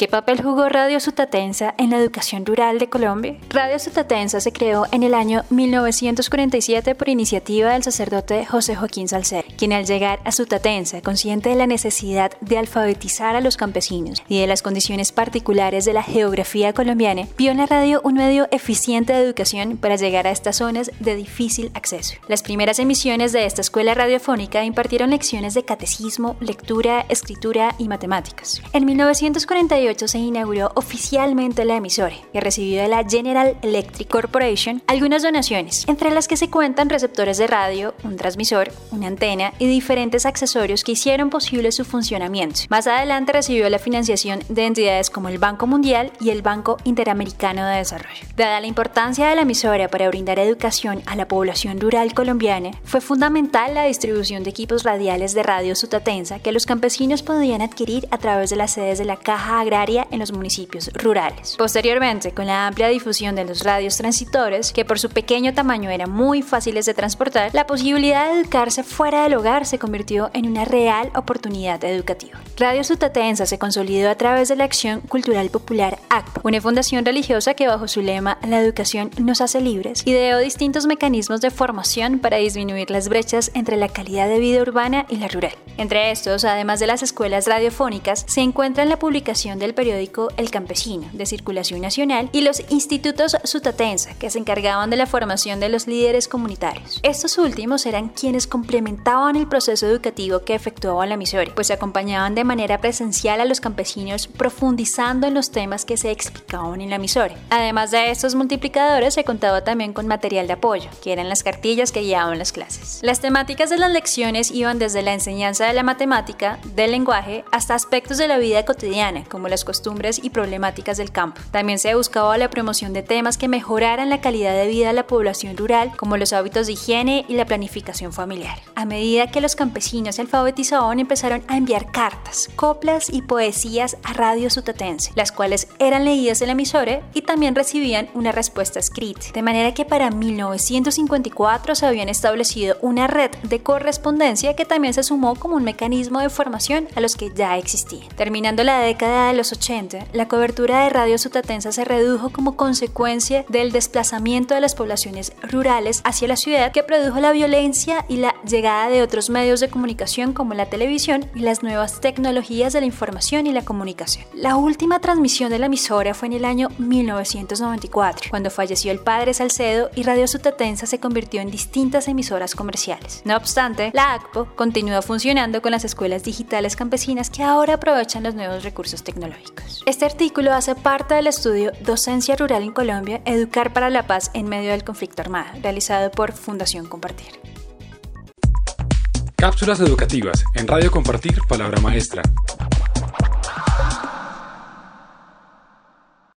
¿Qué papel jugó Radio Sutatensa en la educación rural de Colombia? Radio Sutatensa se creó en el año 1947 por iniciativa del sacerdote José Joaquín Salcer, quien al llegar a Sutatensa, consciente de la necesidad de alfabetizar a los campesinos y de las condiciones particulares de la geografía colombiana, vio en la radio un medio eficiente de educación para llegar a estas zonas de difícil acceso. Las primeras emisiones de esta escuela radiofónica impartieron lecciones de catecismo, lectura, escritura y matemáticas. En 1948 se inauguró oficialmente la emisora y recibió de la General Electric Corporation algunas donaciones, entre las que se cuentan receptores de radio, un transmisor, una antena y diferentes accesorios que hicieron posible su funcionamiento. Más adelante recibió la financiación de entidades como el Banco Mundial y el Banco Interamericano de Desarrollo. Dada la importancia de la emisora para brindar educación a la población rural colombiana, fue fundamental la distribución de equipos radiales de radio sutatensa que los campesinos podían adquirir a través de las sedes de la Caja Agraria en los municipios rurales. Posteriormente, con la amplia difusión de los radios transitores, que por su pequeño tamaño eran muy fáciles de transportar, la posibilidad de educarse fuera del hogar se convirtió en una real oportunidad educativa. Radio Sutatensa se consolidó a través de la Acción Cultural Popular ACP, una fundación religiosa que bajo su lema La educación nos hace libres, ideó distintos mecanismos de formación para disminuir las brechas entre la calidad de vida urbana y la rural. Entre estos, además de las escuelas radiofónicas, se encuentra la publicación del periódico El Campesino, de circulación nacional, y los institutos Sutatensa, que se encargaban de la formación de los líderes comunitarios. Estos últimos eran quienes complementaban el proceso educativo que efectuaba la emisora, pues acompañaban de manera presencial a los campesinos profundizando en los temas que se explicaban en la emisora. Además de estos multiplicadores, se contaba también con material de apoyo, que eran las cartillas que guiaban las clases. Las temáticas de las lecciones iban desde la enseñanza de la matemática, del lenguaje, hasta aspectos de la vida cotidiana, como las costumbres y problemáticas del campo. También se buscaba la promoción de temas que mejoraran la calidad de vida de la población rural, como los hábitos de higiene y la planificación familiar. A medida que los campesinos se alfabetizaban, empezaron a enviar cartas, coplas y poesías a Radio Sutatense, las cuales eran leídas en la emisora y también recibían una respuesta escrita. De manera que para 1954 se habían establecido una red de correspondencia que también se sumó como un mecanismo de formación a los que ya existían. Terminando la década de los 80, la cobertura de radio sutatensa se redujo como consecuencia del desplazamiento de las poblaciones rurales hacia la ciudad que produjo la violencia y la llegada de otros medios de comunicación como la televisión y las nuevas tecnologías de la información y la comunicación. La última transmisión de la emisora fue en el año 1994, cuando falleció el padre Salcedo y Radio Sutatensa se convirtió en distintas emisoras comerciales. No obstante, la ACPO continúa funcionando con las escuelas digitales campesinas que ahora aprovechan los nuevos recursos Este artículo hace parte del estudio Docencia Rural en Colombia, Educar para la Paz en medio del conflicto armado, realizado por Fundación Compartir. Cápsulas educativas en Radio Compartir Palabra Maestra.